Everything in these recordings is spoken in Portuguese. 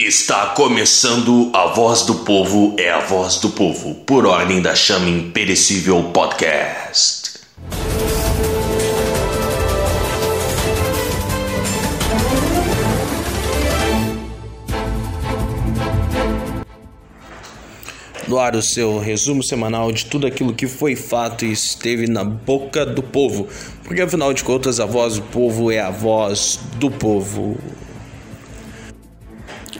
Está começando a Voz do Povo é a Voz do Povo, por ordem da Chama Imperecível Podcast. No ar o seu resumo semanal de tudo aquilo que foi fato e esteve na boca do povo, porque afinal de contas a voz do povo é a voz do povo.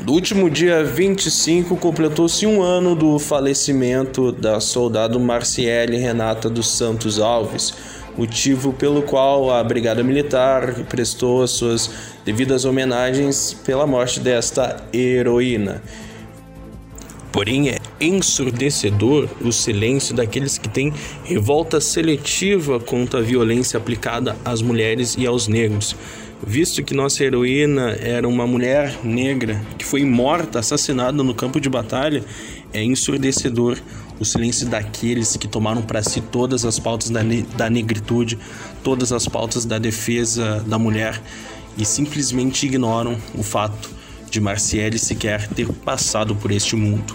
No último dia 25, completou-se um ano do falecimento da soldado Marciele Renata dos Santos Alves, motivo pelo qual a Brigada Militar prestou as suas devidas homenagens pela morte desta heroína. Porém, é ensurdecedor o silêncio daqueles que têm revolta seletiva contra a violência aplicada às mulheres e aos negros visto que nossa heroína era uma mulher negra que foi morta, assassinada no campo de batalha, é ensurdecedor o silêncio daqueles que tomaram para si todas as pautas da, ne da negritude, todas as pautas da defesa da mulher e simplesmente ignoram o fato de Marciele sequer ter passado por este mundo.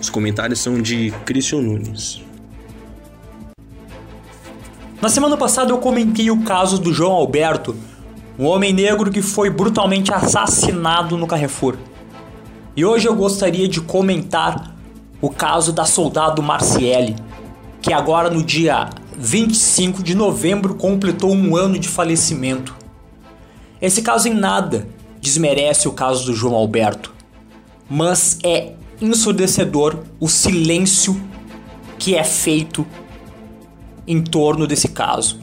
Os comentários são de Christian Nunes. Na semana passada eu comentei o caso do João Alberto, um homem negro que foi brutalmente assassinado no Carrefour. E hoje eu gostaria de comentar o caso da soldado Marciele, que agora no dia 25 de novembro completou um ano de falecimento. Esse caso em nada desmerece o caso do João Alberto, mas é ensurdecedor o silêncio que é feito em torno desse caso.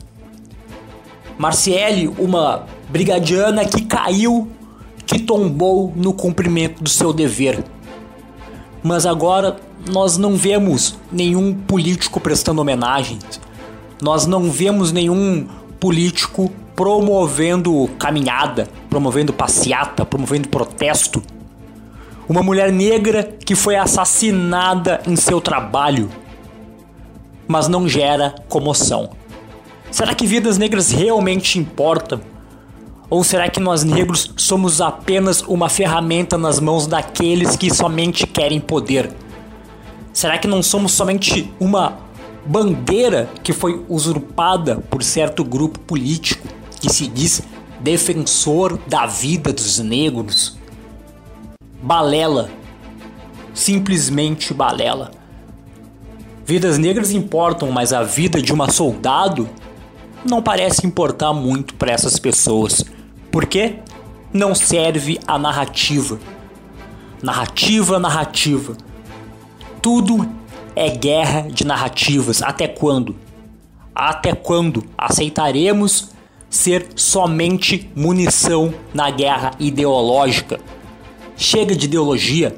Marciele, uma brigadiana que caiu, que tombou no cumprimento do seu dever. Mas agora nós não vemos nenhum político prestando homenagens. Nós não vemos nenhum político promovendo caminhada, promovendo passeata, promovendo protesto. Uma mulher negra que foi assassinada em seu trabalho, mas não gera comoção. Será que vidas negras realmente importam? Ou será que nós negros somos apenas uma ferramenta nas mãos daqueles que somente querem poder? Será que não somos somente uma bandeira que foi usurpada por certo grupo político que se diz defensor da vida dos negros? Balela. Simplesmente balela. Vidas negras importam, mas a vida de uma soldado não parece importar muito para essas pessoas. Por quê? Não serve a narrativa. Narrativa, narrativa. Tudo é guerra de narrativas. Até quando? Até quando aceitaremos ser somente munição na guerra ideológica? Chega de ideologia.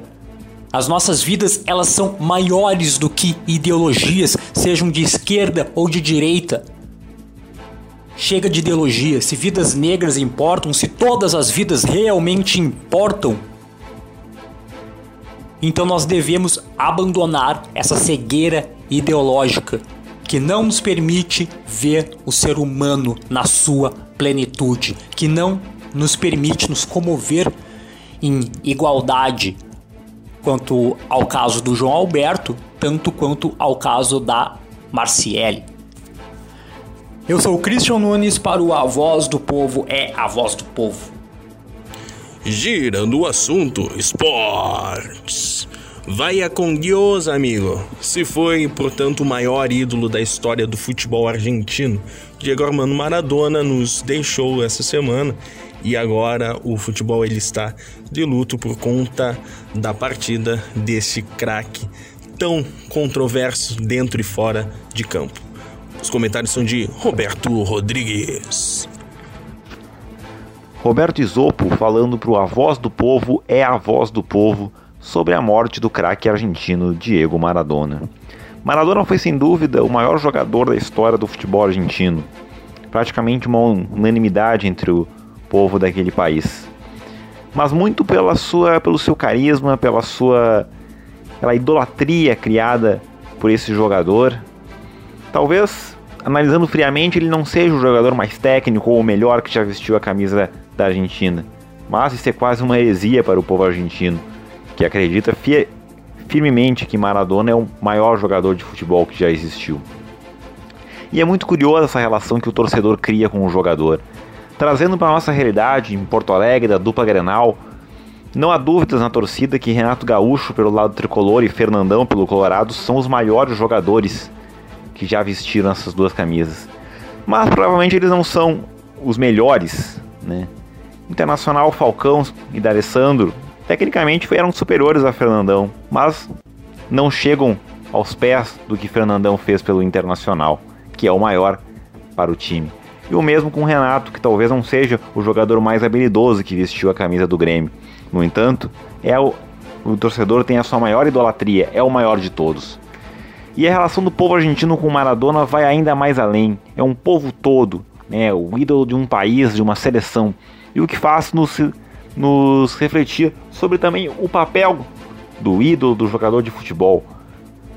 As nossas vidas elas são maiores do que ideologias, sejam de esquerda ou de direita. Chega de ideologia. Se vidas negras importam, se todas as vidas realmente importam, então nós devemos abandonar essa cegueira ideológica que não nos permite ver o ser humano na sua plenitude, que não nos permite nos comover em igualdade quanto ao caso do João Alberto, tanto quanto ao caso da Marciele. Eu sou o Christian Nunes para o A Voz do Povo é a Voz do Povo. Girando o assunto, esportes. Vai com Deus, amigo. Se foi, portanto, o maior ídolo da história do futebol argentino, Diego Armando Maradona nos deixou essa semana e agora o futebol ele está de luto por conta da partida desse craque tão controverso dentro e fora de campo. Os comentários são de Roberto Rodrigues. Roberto Isopo falando para o A Voz do Povo é a Voz do Povo sobre a morte do craque argentino Diego Maradona. Maradona foi sem dúvida o maior jogador da história do futebol argentino, praticamente uma unanimidade entre o povo daquele país. Mas muito pela sua, pelo seu carisma, pela sua pela idolatria criada por esse jogador. Talvez analisando friamente, ele não seja o jogador mais técnico ou o melhor que já vestiu a camisa da Argentina. Mas isso é quase uma heresia para o povo argentino. que acredita fi firmemente que Maradona é o maior jogador de futebol que já existiu. E é muito curiosa essa relação que o torcedor cria com o jogador. Trazendo para a nossa realidade em Porto Alegre, da dupla Grenal, não há dúvidas na torcida que Renato Gaúcho pelo lado tricolor e Fernandão pelo Colorado são os maiores jogadores que já vestiram essas duas camisas. Mas provavelmente eles não são os melhores, né? Internacional, Falcão e D'Alessandro tecnicamente eram superiores a Fernandão, mas não chegam aos pés do que Fernandão fez pelo Internacional, que é o maior para o time. E o mesmo com o Renato, que talvez não seja o jogador mais habilidoso que vestiu a camisa do Grêmio. No entanto, é o, o torcedor tem a sua maior idolatria, é o maior de todos. E a relação do povo argentino com Maradona vai ainda mais além. É um povo todo, né, o ídolo de um país, de uma seleção. E o que faz nos, nos refletir sobre também o papel do ídolo do jogador de futebol.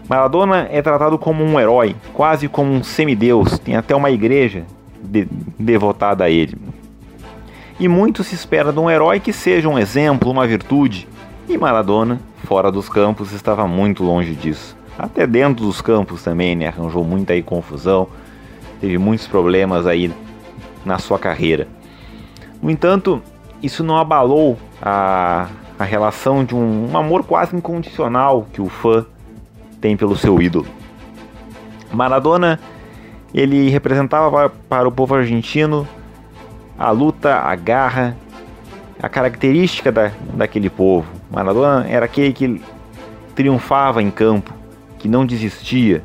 Maradona é tratado como um herói, quase como um semideus, tem até uma igreja de, devotada a ele. E muito se espera de um herói que seja um exemplo, uma virtude. E Maradona, fora dos campos, estava muito longe disso. Até dentro dos campos também, né? Arranjou muita aí confusão, teve muitos problemas aí na sua carreira. No entanto, isso não abalou a, a relação de um, um amor quase incondicional que o fã tem pelo seu ídolo. Maradona, ele representava para o povo argentino a luta, a garra, a característica da, daquele povo. Maradona era aquele que triunfava em campo, que não desistia,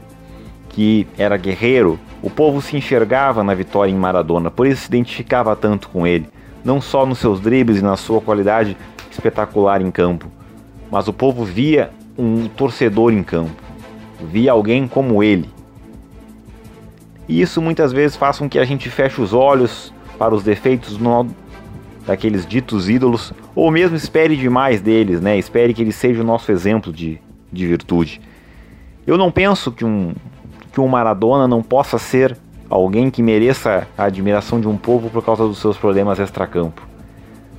que era guerreiro. O povo se enxergava na vitória em Maradona, por isso se identificava tanto com ele, não só nos seus dribles e na sua qualidade espetacular em campo, mas o povo via um torcedor em campo, via alguém como ele. E isso muitas vezes faz com que a gente feche os olhos para os defeitos no, daqueles ditos ídolos, ou mesmo espere demais deles, né? Espere que ele seja o nosso exemplo de, de virtude. Eu não penso que um, que um Maradona não possa ser alguém que mereça a admiração de um povo por causa dos seus problemas extracampo.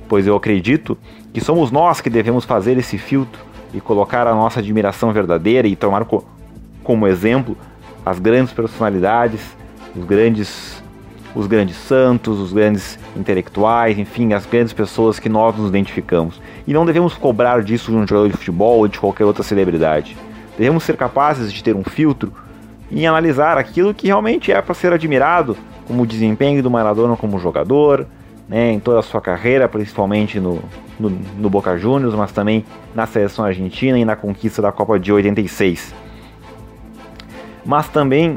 Pois eu acredito que somos nós que devemos fazer esse filtro e colocar a nossa admiração verdadeira e tomar co como exemplo as grandes personalidades, os grandes os grandes santos, os grandes intelectuais, enfim, as grandes pessoas que nós nos identificamos. E não devemos cobrar disso de um jogador de futebol ou de qualquer outra celebridade. Devemos ser capazes de ter um filtro e analisar aquilo que realmente é para ser admirado, como o desempenho do Maradona como jogador, né, em toda a sua carreira, principalmente no, no, no Boca Juniors, mas também na seleção argentina e na conquista da Copa de 86. Mas também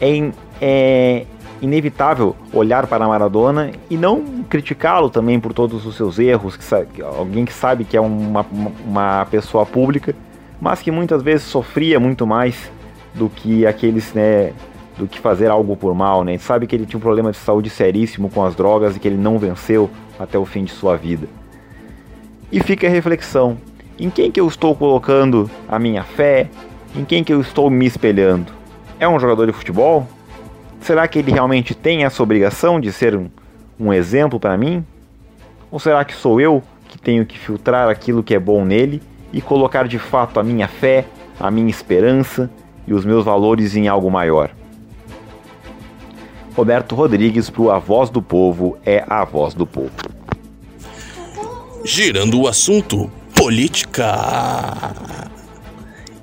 é, é inevitável olhar para Maradona e não criticá-lo também por todos os seus erros, que sabe, alguém que sabe que é uma, uma pessoa pública, mas que muitas vezes sofria muito mais do que aqueles, né, do que fazer algo por mal, né? A gente sabe que ele tinha um problema de saúde seríssimo com as drogas e que ele não venceu até o fim de sua vida. E fica a reflexão: em quem que eu estou colocando a minha fé? Em quem que eu estou me espelhando? É um jogador de futebol? Será que ele realmente tem essa obrigação de ser um, um exemplo para mim? Ou será que sou eu que tenho que filtrar aquilo que é bom nele e colocar de fato a minha fé, a minha esperança e os meus valores em algo maior? Roberto Rodrigues para o A Voz do Povo é a voz do povo. Girando o assunto, política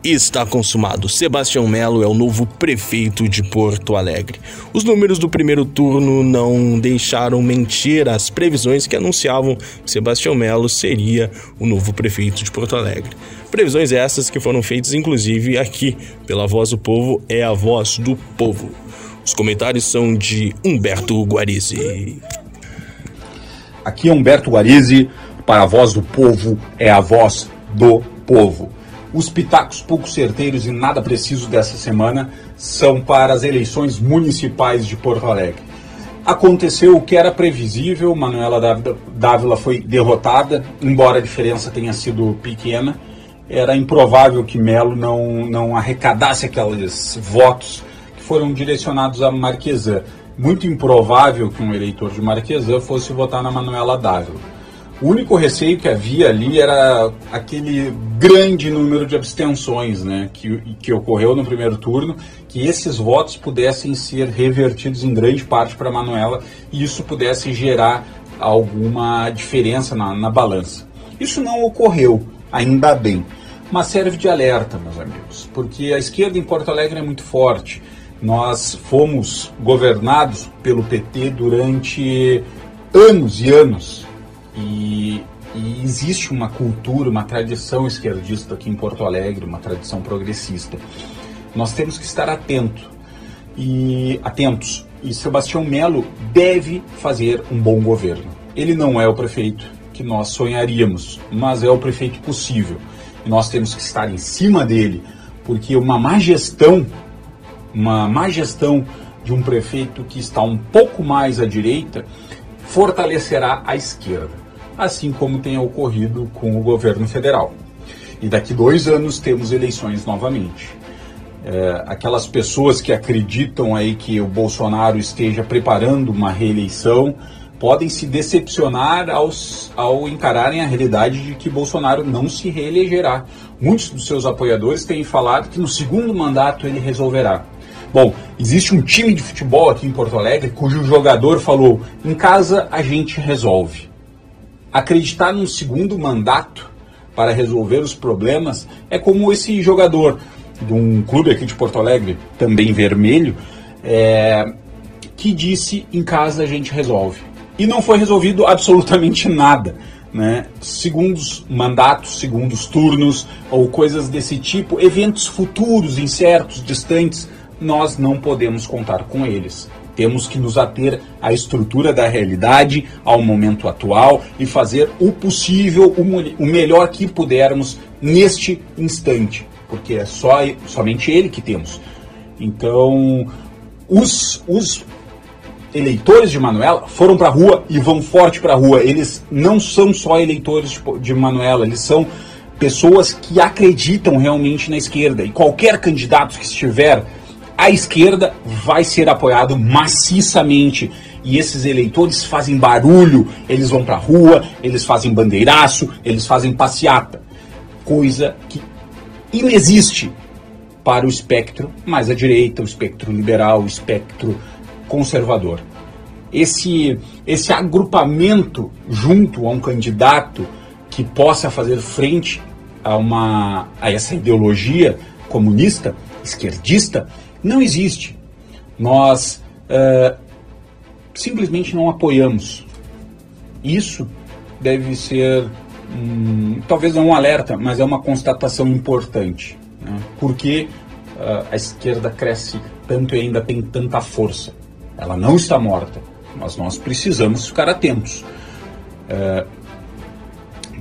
está consumado. Sebastião Melo é o novo prefeito de Porto Alegre. Os números do primeiro turno não deixaram mentir as previsões que anunciavam que Sebastião Melo seria o novo prefeito de Porto Alegre. Previsões essas que foram feitas inclusive aqui pela Voz do Povo, é a voz do povo. Os comentários são de Humberto Guarizi. Aqui é Humberto Guarizi, para a Voz do Povo, é a voz do povo. Os pitacos pouco certeiros e nada precisos dessa semana são para as eleições municipais de Porto Alegre. Aconteceu o que era previsível, Manuela Dávila foi derrotada, embora a diferença tenha sido pequena. Era improvável que Melo não, não arrecadasse aqueles votos que foram direcionados a Marquesan. Muito improvável que um eleitor de Marquesan fosse votar na Manuela Dávila. O único receio que havia ali era aquele grande número de abstenções né, que, que ocorreu no primeiro turno, que esses votos pudessem ser revertidos em grande parte para Manuela e isso pudesse gerar alguma diferença na, na balança. Isso não ocorreu, ainda bem, mas serve de alerta, meus amigos, porque a esquerda em Porto Alegre é muito forte. Nós fomos governados pelo PT durante anos e anos e, e, existe uma cultura, uma tradição esquerdista aqui em Porto Alegre, uma tradição progressista. Nós temos que estar atento e atentos. E Sebastião Melo deve fazer um bom governo. Ele não é o prefeito que nós sonharíamos, mas é o prefeito possível. E nós temos que estar em cima dele, porque uma má gestão, uma má gestão de um prefeito que está um pouco mais à direita, fortalecerá a esquerda assim como tem ocorrido com o governo federal. E daqui dois anos temos eleições novamente. É, aquelas pessoas que acreditam aí que o Bolsonaro esteja preparando uma reeleição podem se decepcionar aos, ao encararem a realidade de que Bolsonaro não se reelegerá. Muitos dos seus apoiadores têm falado que no segundo mandato ele resolverá. Bom, existe um time de futebol aqui em Porto Alegre cujo jogador falou: em casa a gente resolve. Acreditar num segundo mandato para resolver os problemas é como esse jogador de um clube aqui de Porto Alegre, também vermelho, é, que disse em casa a gente resolve. E não foi resolvido absolutamente nada. Né? Segundos mandatos, segundos turnos ou coisas desse tipo, eventos futuros, incertos, distantes, nós não podemos contar com eles. Temos que nos ater à estrutura da realidade, ao momento atual e fazer o possível, o, melhor que pudermos neste instante, porque é só somente ele que temos. Então, os, os eleitores de Manuela foram para a rua e vão forte para a rua. Eles não são só eleitores de Manuela, eles são pessoas que acreditam realmente na esquerda. E qualquer candidato que estiver a esquerda vai ser apoiado maciçamente. E esses eleitores fazem barulho, eles vão para a rua, eles fazem bandeiraço, eles fazem passeata. Coisa que inexiste para o espectro mais à direita, o espectro liberal, o espectro conservador. Esse, esse agrupamento junto a um candidato que possa fazer frente a, uma, a essa ideologia comunista, esquerdista, não existe. Nós uh, simplesmente não apoiamos. Isso deve ser, um, talvez não um alerta, mas é uma constatação importante. Né? Porque uh, a esquerda cresce tanto e ainda tem tanta força. Ela não está morta, mas nós precisamos ficar atentos. Uh,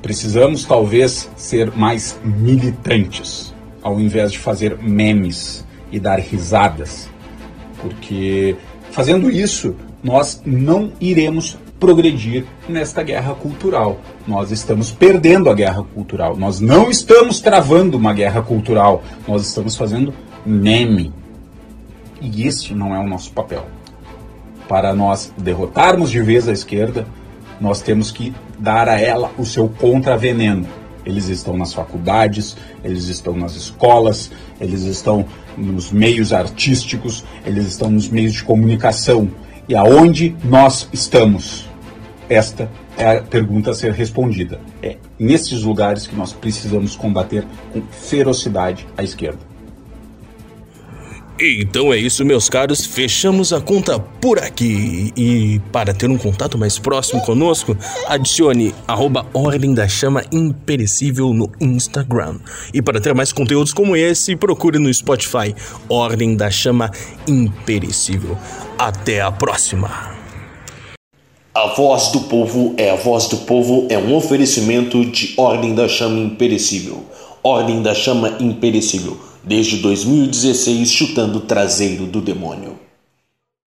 precisamos talvez ser mais militantes, ao invés de fazer memes e dar risadas, porque fazendo isso nós não iremos progredir nesta guerra cultural. Nós estamos perdendo a guerra cultural. Nós não estamos travando uma guerra cultural. Nós estamos fazendo meme. E este não é o nosso papel. Para nós derrotarmos de vez a esquerda, nós temos que dar a ela o seu contraveneno. Eles estão nas faculdades, eles estão nas escolas, eles estão nos meios artísticos, eles estão nos meios de comunicação. E aonde nós estamos? Esta é a pergunta a ser respondida. É nesses lugares que nós precisamos combater com ferocidade a esquerda. Então é isso, meus caros. Fechamos a conta por aqui. E para ter um contato mais próximo conosco, adicione arroba Ordem da Chama Imperecível no Instagram. E para ter mais conteúdos como esse, procure no Spotify Ordem da Chama Imperecível. Até a próxima. A voz do povo é a voz do povo é um oferecimento de Ordem da Chama Imperecível. Ordem da Chama Imperecível desde 2016 chutando o traseiro do demônio.